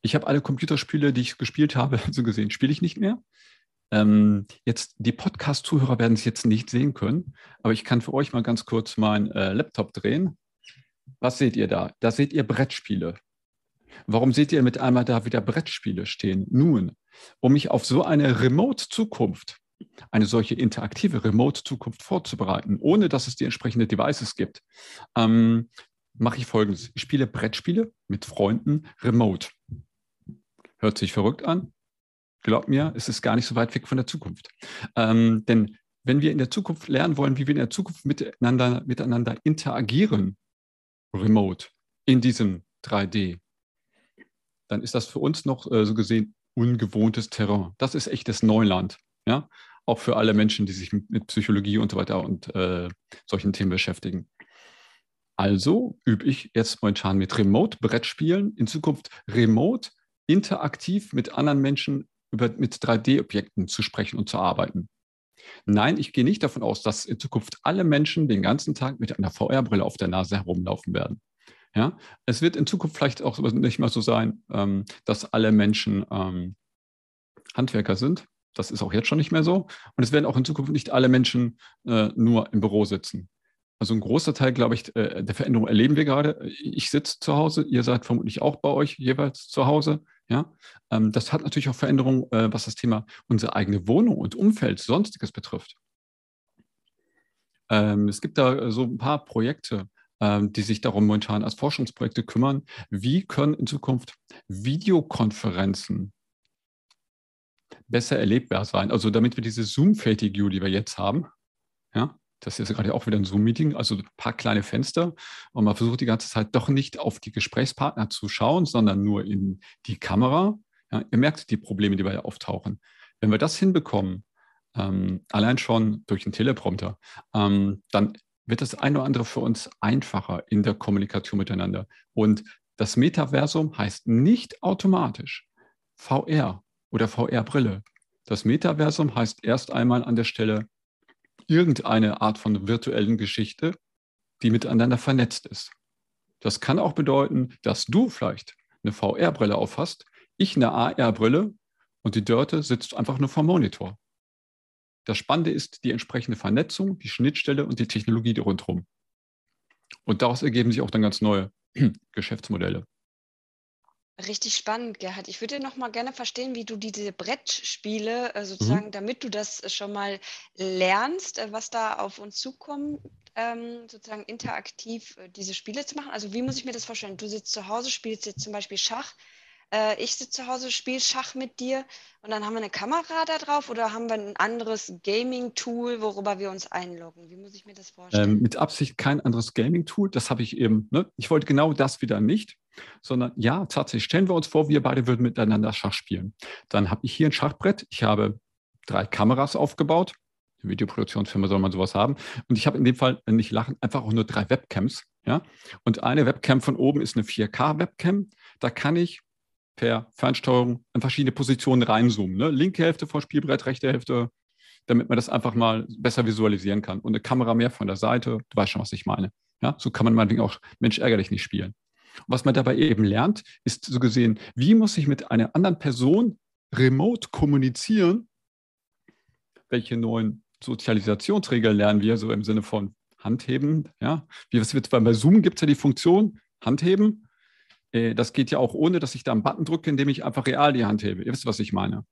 ich habe alle Computerspiele, die ich gespielt habe, so gesehen, spiele ich nicht mehr. Ähm, jetzt, die Podcast-Zuhörer werden es jetzt nicht sehen können, aber ich kann für euch mal ganz kurz meinen äh, Laptop drehen. Was seht ihr da? Da seht ihr Brettspiele. Warum seht ihr mit einmal da wieder Brettspiele stehen? Nun, um mich auf so eine Remote-Zukunft, eine solche interaktive Remote-Zukunft vorzubereiten, ohne dass es die entsprechenden Devices gibt, ähm, mache ich folgendes. Ich spiele Brettspiele mit Freunden remote. Hört sich verrückt an? Glaubt mir, es ist gar nicht so weit weg von der Zukunft. Ähm, denn wenn wir in der Zukunft lernen wollen, wie wir in der Zukunft miteinander, miteinander interagieren, remote, in diesem 3D, dann ist das für uns noch äh, so gesehen ungewohntes Terrain. Das ist echtes Neuland. Ja? Auch für alle Menschen, die sich mit Psychologie und so weiter und äh, solchen Themen beschäftigen. Also übe ich jetzt momentan mit Remote-Brettspielen, in Zukunft remote, interaktiv mit anderen Menschen über, mit 3D-Objekten zu sprechen und zu arbeiten. Nein, ich gehe nicht davon aus, dass in Zukunft alle Menschen den ganzen Tag mit einer VR-Brille auf der Nase herumlaufen werden. Ja, es wird in Zukunft vielleicht auch nicht mehr so sein, ähm, dass alle Menschen ähm, Handwerker sind. Das ist auch jetzt schon nicht mehr so. Und es werden auch in Zukunft nicht alle Menschen äh, nur im Büro sitzen. Also ein großer Teil, glaube ich, äh, der Veränderung erleben wir gerade. Ich sitze zu Hause, ihr seid vermutlich auch bei euch jeweils zu Hause. Ja, ähm, das hat natürlich auch Veränderungen, äh, was das Thema unsere eigene Wohnung und Umfeld, sonstiges betrifft. Ähm, es gibt da so ein paar Projekte, ähm, die sich darum momentan als Forschungsprojekte kümmern. Wie können in Zukunft Videokonferenzen besser erlebbar sein. Also damit wir diese Zoom-Fatigue, die wir jetzt haben, ja, das ist gerade auch wieder ein Zoom-Meeting, also ein paar kleine Fenster und man versucht die ganze Zeit doch nicht auf die Gesprächspartner zu schauen, sondern nur in die Kamera. Ja, ihr merkt die Probleme, die bei auftauchen. Wenn wir das hinbekommen, ähm, allein schon durch den Teleprompter, ähm, dann wird das eine oder andere für uns einfacher in der Kommunikation miteinander. Und das Metaversum heißt nicht automatisch VR oder VR-Brille. Das Metaversum heißt erst einmal an der Stelle irgendeine Art von virtuellen Geschichte, die miteinander vernetzt ist. Das kann auch bedeuten, dass du vielleicht eine VR-Brille aufhast, ich eine AR-Brille und die Dörte sitzt einfach nur vom Monitor. Das Spannende ist die entsprechende Vernetzung, die Schnittstelle und die Technologie rundherum. Und daraus ergeben sich auch dann ganz neue Geschäftsmodelle. Richtig spannend, Gerhard. Ich würde noch mal gerne verstehen, wie du diese Brettspiele äh, sozusagen, mhm. damit du das schon mal lernst, äh, was da auf uns zukommt, ähm, sozusagen interaktiv äh, diese Spiele zu machen. Also wie muss ich mir das vorstellen? Du sitzt zu Hause, spielst jetzt zum Beispiel Schach äh, ich sitze zu Hause, spiele Schach mit dir und dann haben wir eine Kamera da drauf oder haben wir ein anderes Gaming-Tool, worüber wir uns einloggen? Wie muss ich mir das vorstellen? Ähm, mit Absicht kein anderes Gaming-Tool, das habe ich eben, ne? ich wollte genau das wieder nicht, sondern ja, tatsächlich, stellen wir uns vor, wir beide würden miteinander Schach spielen. Dann habe ich hier ein Schachbrett, ich habe drei Kameras aufgebaut, eine Videoproduktionsfirma soll man sowas haben. Und ich habe in dem Fall, nicht lachen, einfach auch nur drei Webcams. Ja? Und eine Webcam von oben ist eine 4K-Webcam. Da kann ich per Fernsteuerung in verschiedene Positionen reinzoomen. Ne? Linke Hälfte vom Spielbrett, rechte Hälfte, damit man das einfach mal besser visualisieren kann. Und eine Kamera mehr von der Seite, du weißt schon, was ich meine. Ja? So kann man meinetwegen auch Mensch ärgerlich nicht spielen. Und was man dabei eben lernt, ist so gesehen, wie muss ich mit einer anderen Person remote kommunizieren? Welche neuen Sozialisationsregeln lernen wir so im Sinne von Handheben? Ja? Wie, was wird, bei Zoom gibt es ja die Funktion Handheben äh, das geht ja auch ohne, dass ich da einen Button drücke, indem ich einfach real die Hand hebe. Ihr wisst, was ich meine.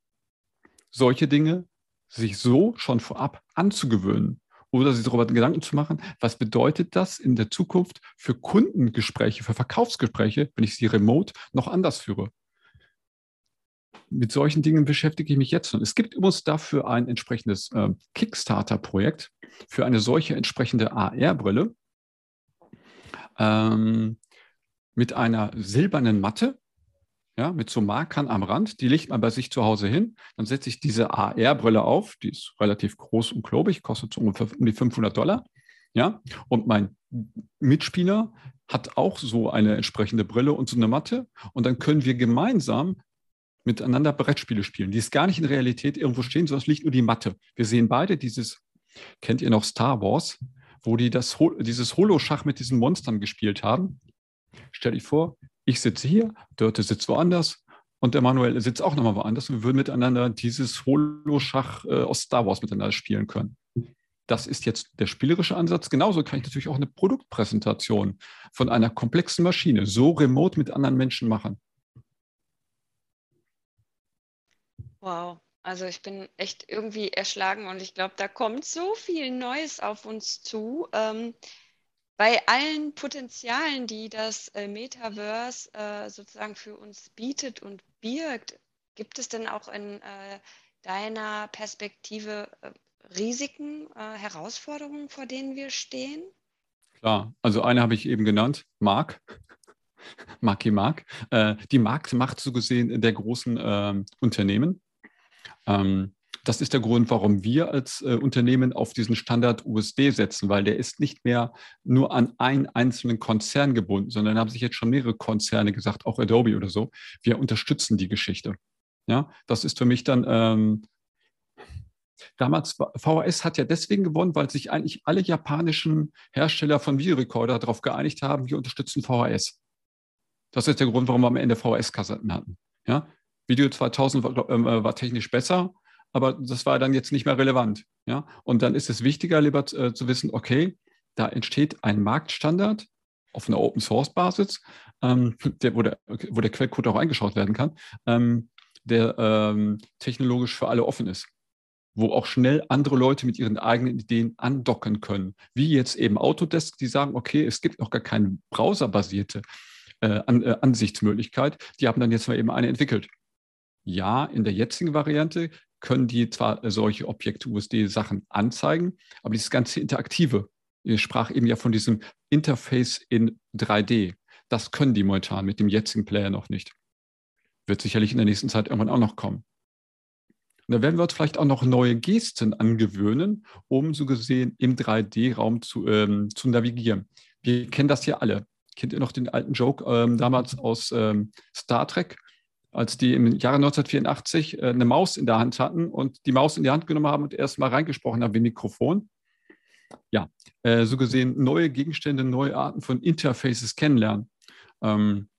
Solche Dinge sich so schon vorab anzugewöhnen oder sich darüber Gedanken zu machen, was bedeutet das in der Zukunft für Kundengespräche, für Verkaufsgespräche, wenn ich sie remote noch anders führe. Mit solchen Dingen beschäftige ich mich jetzt schon. Es gibt übrigens dafür ein entsprechendes äh, Kickstarter-Projekt für eine solche entsprechende AR-Brille. Ähm, mit einer silbernen Matte, ja, mit so Markern am Rand. Die legt man bei sich zu Hause hin. Dann setze ich diese AR-Brille auf. Die ist relativ groß und klobig, kostet so ungefähr um die 500 Dollar. Ja, und mein Mitspieler hat auch so eine entsprechende Brille und so eine Matte. Und dann können wir gemeinsam miteinander Brettspiele spielen. Die ist gar nicht in Realität irgendwo stehen, sondern es liegt nur die Matte. Wir sehen beide dieses, kennt ihr noch Star Wars, wo die das, dieses Holo-Schach mit diesen Monstern gespielt haben. Stell dich vor, ich sitze hier, Dörte sitzt woanders und der Manuel sitzt auch nochmal woanders und wir würden miteinander dieses Holo-Schach äh, aus Star Wars miteinander spielen können. Das ist jetzt der spielerische Ansatz. Genauso kann ich natürlich auch eine Produktpräsentation von einer komplexen Maschine so remote mit anderen Menschen machen. Wow, also ich bin echt irgendwie erschlagen und ich glaube, da kommt so viel Neues auf uns zu. Ähm, bei allen Potenzialen, die das äh, Metaverse äh, sozusagen für uns bietet und birgt, gibt es denn auch in äh, deiner Perspektive äh, Risiken, äh, Herausforderungen, vor denen wir stehen? Klar, also eine habe ich eben genannt, Mark. Marky Mark. Äh, die Marktmacht so gesehen der großen ähm, Unternehmen. Ähm, das ist der Grund, warum wir als äh, Unternehmen auf diesen Standard USD setzen, weil der ist nicht mehr nur an einen einzelnen Konzern gebunden, sondern haben sich jetzt schon mehrere Konzerne gesagt, auch Adobe oder so. Wir unterstützen die Geschichte. Ja, das ist für mich dann ähm, Damals, VHS hat ja deswegen gewonnen, weil sich eigentlich alle japanischen Hersteller von Videorekorder darauf geeinigt haben, wir unterstützen VHS. Das ist der Grund, warum wir am Ende VHS-Kassetten hatten. Ja? Video 2000 war, äh, war technisch besser, aber das war dann jetzt nicht mehr relevant. Ja? Und dann ist es wichtiger, lieber äh, zu wissen, okay, da entsteht ein Marktstandard auf einer Open Source Basis, ähm, der, wo, der, wo der Quellcode auch eingeschaut werden kann, ähm, der ähm, technologisch für alle offen ist wo auch schnell andere Leute mit ihren eigenen Ideen andocken können. Wie jetzt eben Autodesk, die sagen, okay, es gibt noch gar keine browserbasierte äh, An äh, Ansichtsmöglichkeit. Die haben dann jetzt mal eben eine entwickelt. Ja, in der jetzigen Variante können die zwar solche Objekt-USD-Sachen anzeigen, aber dieses ganze Interaktive, ich sprach eben ja von diesem Interface in 3D, das können die momentan mit dem jetzigen Player noch nicht. Wird sicherlich in der nächsten Zeit irgendwann auch noch kommen. Und da werden wir uns vielleicht auch noch neue Gesten angewöhnen, um so gesehen im 3D-Raum zu, ähm, zu navigieren. Wir kennen das ja alle. Kennt ihr noch den alten Joke ähm, damals aus ähm, Star Trek, als die im Jahre 1984 äh, eine Maus in der Hand hatten und die Maus in die Hand genommen haben und erst mal reingesprochen haben wie Mikrofon? Ja, äh, so gesehen neue Gegenstände, neue Arten von Interfaces kennenlernen. Ähm,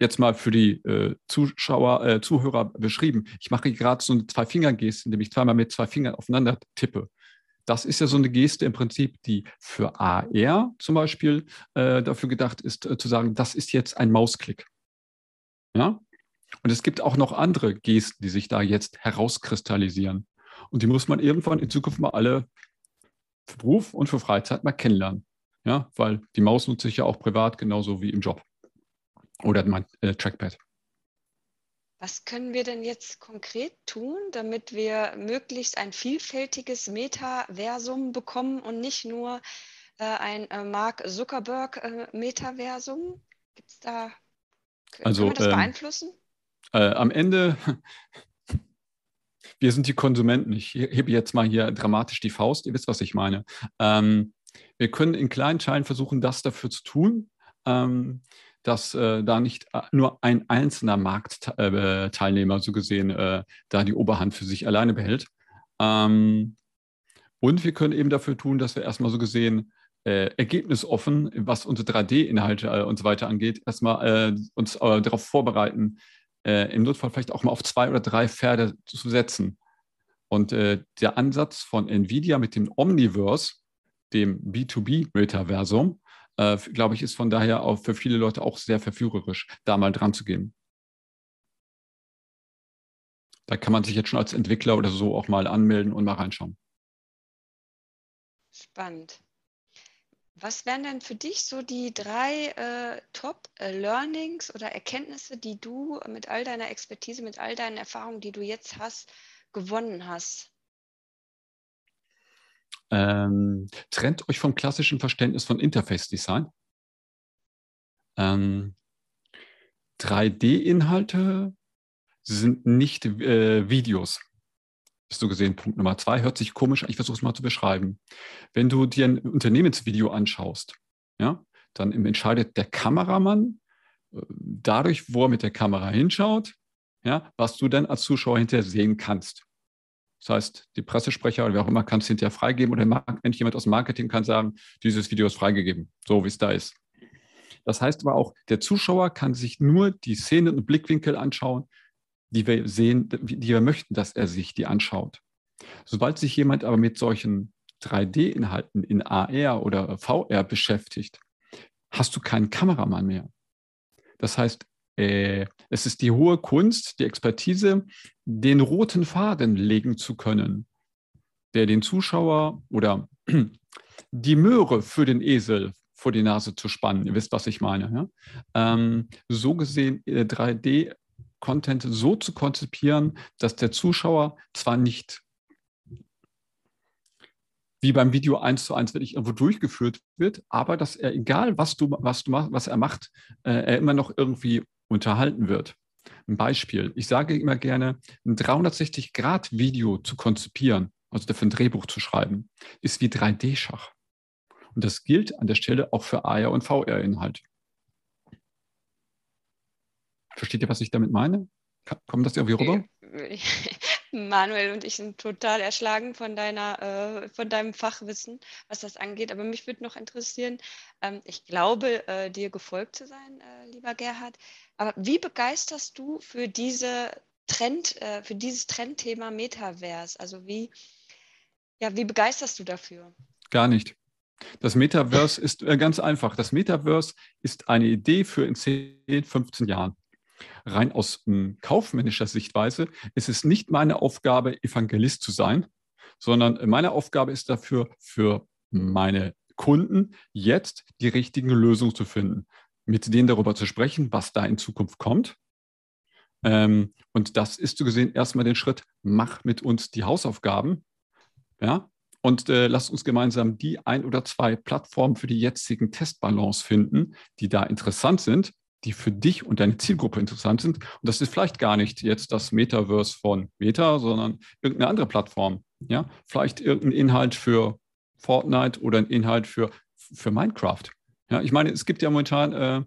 jetzt mal für die äh, Zuschauer, äh, Zuhörer beschrieben. Ich mache gerade so eine Zwei-Finger-Geste, indem ich zweimal mit zwei Fingern aufeinander tippe. Das ist ja so eine Geste im Prinzip, die für AR zum Beispiel äh, dafür gedacht ist, äh, zu sagen, das ist jetzt ein Mausklick. Ja? Und es gibt auch noch andere Gesten, die sich da jetzt herauskristallisieren. Und die muss man irgendwann in Zukunft mal alle für Beruf und für Freizeit mal kennenlernen. Ja, weil die Maus nutze ich ja auch privat genauso wie im Job. Oder mein äh, Trackpad. Was können wir denn jetzt konkret tun, damit wir möglichst ein vielfältiges Metaversum bekommen und nicht nur äh, ein äh, Mark Zuckerberg äh? Gibt es da, also, können wir das ähm, beeinflussen? Äh, am Ende, wir sind die Konsumenten. Ich hebe jetzt mal hier dramatisch die Faust, ihr wisst, was ich meine. Ähm, wir können in kleinen Teilen versuchen, das dafür zu tun. Ähm, dass äh, da nicht äh, nur ein einzelner Marktteilnehmer äh, so gesehen äh, da die Oberhand für sich alleine behält. Ähm, und wir können eben dafür tun, dass wir erstmal so gesehen äh, ergebnisoffen, was unsere 3D-Inhalte äh, und so weiter angeht, erstmal uns darauf vorbereiten, im Notfall vielleicht auch mal auf zwei oder drei Pferde zu setzen. Und der Ansatz von NVIDIA mit dem Omniverse, dem B2B-Metaversum, äh, glaube ich, ist von daher auch für viele Leute auch sehr verführerisch, da mal dran zu gehen. Da kann man sich jetzt schon als Entwickler oder so auch mal anmelden und mal reinschauen. Spannend. Was wären denn für dich so die drei äh, Top-Learnings oder Erkenntnisse, die du mit all deiner Expertise, mit all deinen Erfahrungen, die du jetzt hast, gewonnen hast? Ähm, trennt euch vom klassischen Verständnis von Interface Design. Ähm, 3D-Inhalte sind nicht äh, Videos. Hast du gesehen, Punkt Nummer zwei, hört sich komisch an, ich versuche es mal zu beschreiben. Wenn du dir ein Unternehmensvideo anschaust, ja, dann entscheidet der Kameramann äh, dadurch, wo er mit der Kamera hinschaut, ja, was du dann als Zuschauer hinterher sehen kannst. Das heißt, die Pressesprecher oder wer auch immer kann es hinterher freigeben oder wenn jemand aus Marketing kann sagen, dieses Video ist freigegeben, so wie es da ist. Das heißt aber auch, der Zuschauer kann sich nur die Szenen und Blickwinkel anschauen, die wir sehen, die wir möchten, dass er sich die anschaut. Sobald sich jemand aber mit solchen 3D-Inhalten in AR oder VR beschäftigt, hast du keinen Kameramann mehr. Das heißt, äh, es ist die hohe Kunst, die Expertise, den roten Faden legen zu können, der den Zuschauer oder die Möhre für den Esel vor die Nase zu spannen. Ihr wisst, was ich meine. Ja? Ähm, so gesehen 3D-Content äh, so zu konzipieren, dass der Zuschauer zwar nicht wie beim Video eins zu eins wirklich irgendwo durchgeführt wird, aber dass er, egal was du, was du machst, was er macht, äh, er immer noch irgendwie unterhalten wird. Ein Beispiel. Ich sage immer gerne, ein 360-Grad-Video zu konzipieren, also dafür ein Drehbuch zu schreiben, ist wie 3D-Schach. Und das gilt an der Stelle auch für AR- und VR-Inhalt. Versteht ihr, was ich damit meine? Kommt das irgendwie rüber? Manuel und ich sind total erschlagen von deiner, äh, von deinem Fachwissen, was das angeht. Aber mich würde noch interessieren, ähm, ich glaube, äh, dir gefolgt zu sein, äh, lieber Gerhard. Aber wie begeisterst du für diese Trend, äh, für dieses Trendthema Metaverse? Also wie, ja, wie begeisterst du dafür? Gar nicht. Das Metaverse ist äh, ganz einfach. Das Metaverse ist eine Idee für in 10, 15 Jahren rein aus hm, kaufmännischer Sichtweise ist es nicht meine Aufgabe, Evangelist zu sein, sondern meine Aufgabe ist dafür, für meine Kunden jetzt die richtigen Lösungen zu finden, mit denen darüber zu sprechen, was da in Zukunft kommt Ähm, und das ist so gesehen erstmal den Schritt, mach mit uns die Hausaufgaben. Ja, und äh, lass uns gemeinsam die ein oder zwei Plattformen für die jetzigen Testbalance finden, die da interessant sind, die für dich und deine Zielgruppe interessant sind. Und das ist vielleicht gar nicht jetzt das Metaverse von Meta, sondern irgendeine andere Plattform. Ja, vielleicht irgendein Inhalt für Fortnite oder ein Inhalt für, für Minecraft. Ja, ich meine, es gibt ja momentan äh,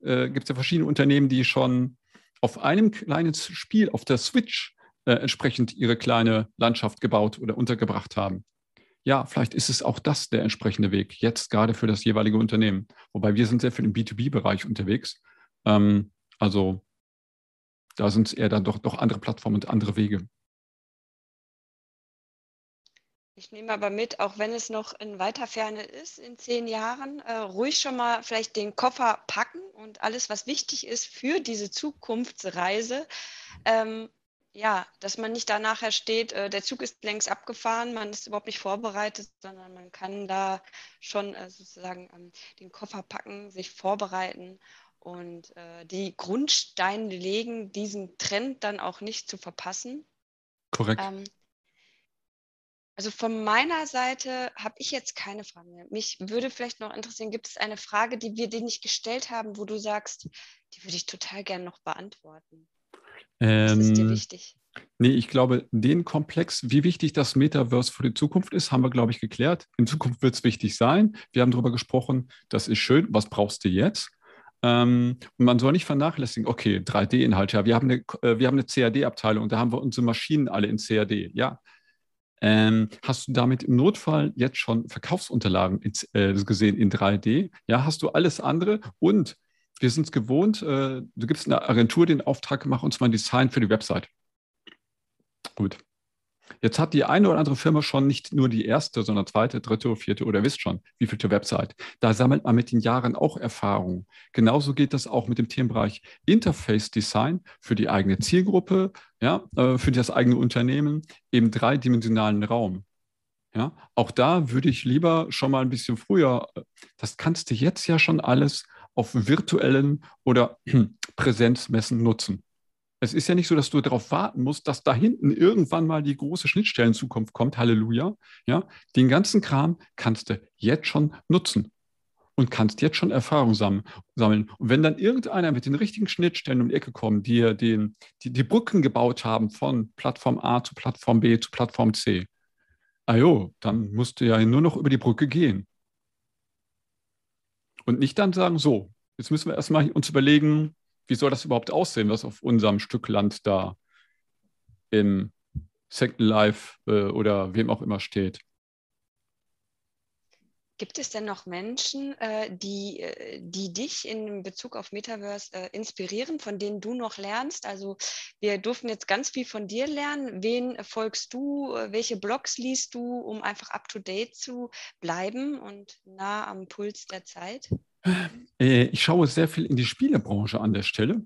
äh, gibt ja verschiedene Unternehmen, die schon auf einem kleinen Spiel auf der Switch äh, entsprechend ihre kleine Landschaft gebaut oder untergebracht haben ja, vielleicht ist es auch das der entsprechende Weg, jetzt gerade für das jeweilige Unternehmen. Wobei wir sind sehr viel im B2B-Bereich unterwegs. Ähm, also da sind es eher dann doch, doch andere Plattformen und andere Wege. Ich nehme aber mit, auch wenn es noch in weiter Ferne ist, in zehn Jahren, äh, ruhig schon mal vielleicht den Koffer packen und alles, was wichtig ist für diese Zukunftsreise, ähm, ja, dass man nicht da nachher steht, äh, der Zug ist längst abgefahren, man ist überhaupt nicht vorbereitet, sondern man kann da schon äh, sozusagen ähm, den Koffer packen, sich vorbereiten und äh, die Grundsteine legen, diesen Trend dann auch nicht zu verpassen. Korrekt. Ähm, also von meiner Seite habe ich jetzt keine Fragen mehr. Mich würde vielleicht noch interessieren, gibt es eine Frage, die wir dir nicht gestellt haben, wo du sagst, die würde ich total gerne noch beantworten? Ähm, das ist dir wichtig. Nee, ich glaube, den Komplex, wie wichtig das Metaverse für die Zukunft ist, haben wir, glaube ich, geklärt. In Zukunft wird es wichtig sein. Wir haben darüber gesprochen, das ist schön, was brauchst du jetzt? Ähm, und man soll nicht vernachlässigen, okay, 3D-Inhalt, ja, wir haben eine, äh, wir eine CAD-Abteilung, da haben wir unsere Maschinen alle in CAD, ja. Ähm, hast du damit im Notfall jetzt schon Verkaufsunterlagen in, äh, gesehen in 3D? Ja, hast du alles andere und wir sind es gewohnt, äh, du gibst einer Agentur den Auftrag, mach uns mal ein Design für die Website. Gut. Jetzt hat die eine oder andere Firma schon nicht nur die erste, sondern zweite, dritte, vierte oder wisst schon, wie vielte Website. Da sammelt man mit den Jahren auch Erfahrung. Genauso geht das auch mit dem Themenbereich Interface Design für die eigene Zielgruppe, ja, äh, für das eigene Unternehmen im dreidimensionalen Raum. Ja, auch da würde ich lieber schon mal ein bisschen früher, äh, das kannst du jetzt ja schon alles auf virtuellen oder Präsenzmessen nutzen. Es ist ja nicht so, dass du darauf warten musst, dass da hinten irgendwann mal die große Schnittstellenzukunft kommt. Halleluja. Ja, den ganzen Kram kannst du jetzt schon nutzen und kannst jetzt schon Erfahrung sammeln. Und wenn dann irgendeiner mit den richtigen Schnittstellen um die Ecke kommt, die den, die, die Brücken gebaut haben von Plattform A zu Plattform B zu Plattform C, ah dann musst du ja nur noch über die Brücke gehen. Und nicht dann sagen, so, jetzt müssen wir erstmal uns überlegen, wie soll das überhaupt aussehen, was auf unserem Stück Land da im Second Life äh, oder wem auch immer steht. Gibt es denn noch Menschen, äh, die, äh, die dich in Bezug auf Metaverse äh, inspirieren, von denen du noch lernst? Also wir durften jetzt ganz viel von dir lernen. Wen folgst du? Äh, welche Blogs liest du, um einfach up-to-date zu bleiben und nah am Puls der Zeit? Äh, ich schaue sehr viel in die Spielebranche an der Stelle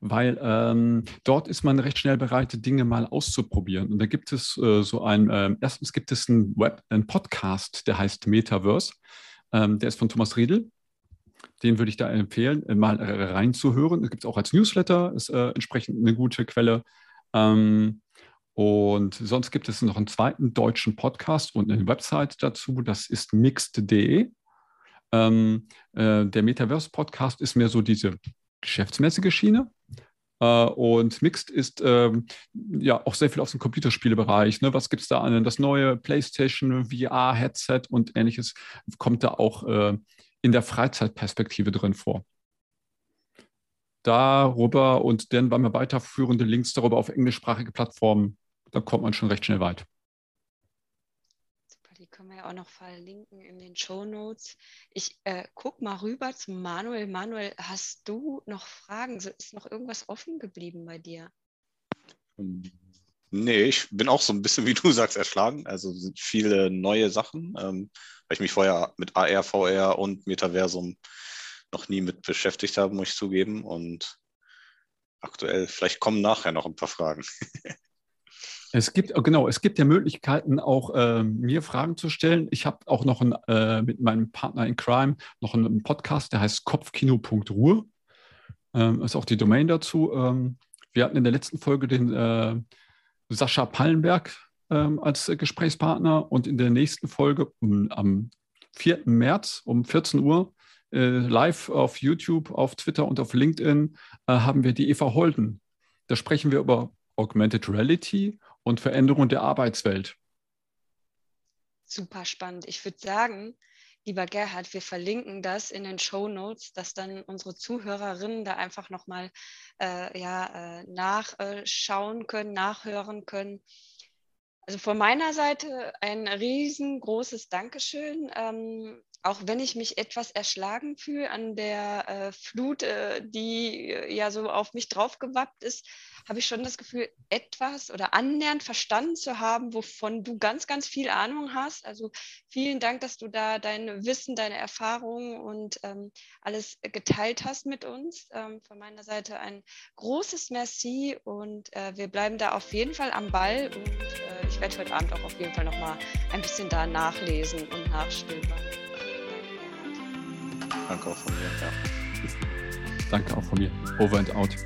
weil ähm, dort ist man recht schnell bereit, Dinge mal auszuprobieren. Und da gibt es äh, so ein, äh, erstens gibt es einen Web, einen Podcast, der heißt Metaverse. Ähm, der ist von Thomas Riedel. Den würde ich da empfehlen, äh, mal reinzuhören. Es gibt es auch als Newsletter, ist äh, entsprechend eine gute Quelle. Ähm, und sonst gibt es noch einen zweiten deutschen Podcast und eine Website dazu, das ist mixed.de. Ähm, äh, der Metaverse-Podcast ist mehr so diese geschäftsmäßige Schiene. Uh, und Mixed ist ähm, ja auch sehr viel aus dem Computerspielebereich. Ne? Was gibt es da an? Das neue PlayStation VR-Headset und ähnliches kommt da auch äh, in der Freizeitperspektive drin vor. Darüber und dann waren wir weiterführende Links darüber auf englischsprachige Plattformen. Da kommt man schon recht schnell weit wir auch noch verlinken in den Show Notes. Ich äh, gucke mal rüber zu Manuel. Manuel, hast du noch Fragen? Ist noch irgendwas offen geblieben bei dir? Nee, ich bin auch so ein bisschen, wie du sagst, erschlagen. Also sind viele neue Sachen, ähm, weil ich mich vorher mit AR, VR und Metaversum noch nie mit beschäftigt habe, muss ich zugeben. Und aktuell, vielleicht kommen nachher noch ein paar Fragen. Es gibt, genau, es gibt ja Möglichkeiten, auch äh, mir Fragen zu stellen. Ich habe auch noch ein, äh, mit meinem Partner in Crime noch einen Podcast, der heißt kopfkino.ruhe. Ähm, ist auch die Domain dazu. Ähm, Wir hatten in der letzten Folge den äh, Sascha Pallenberg ähm, als Gesprächspartner und in der nächsten Folge um, am 4. März um 14 Uhr äh, live auf YouTube, auf Twitter und auf LinkedIn äh, haben wir die Eva Holden. Da sprechen wir über Augmented Reality und Veränderung der Arbeitswelt. Super spannend. Ich würde sagen, lieber Gerhard, wir verlinken das in den Show Notes, dass dann unsere Zuhörerinnen da einfach nochmal äh, ja, äh, nachschauen können, nachhören können. Also von meiner Seite ein riesengroßes Dankeschön. Ähm, auch wenn ich mich etwas erschlagen fühle an der äh, Flut, äh, die äh, ja so auf mich draufgewappt ist, habe ich schon das Gefühl, etwas oder annähernd verstanden zu haben, wovon du ganz, ganz viel Ahnung hast. Also vielen Dank, dass du da dein Wissen, deine Erfahrungen und ähm, alles geteilt hast mit uns. Ähm, von meiner Seite ein großes Merci und äh, wir bleiben da auf jeden Fall am Ball und äh, ich werde heute Abend auch auf jeden Fall nochmal ein bisschen da nachlesen und nachstöbern. Danke auch von mir. Ja. Danke auch von mir. Over and out.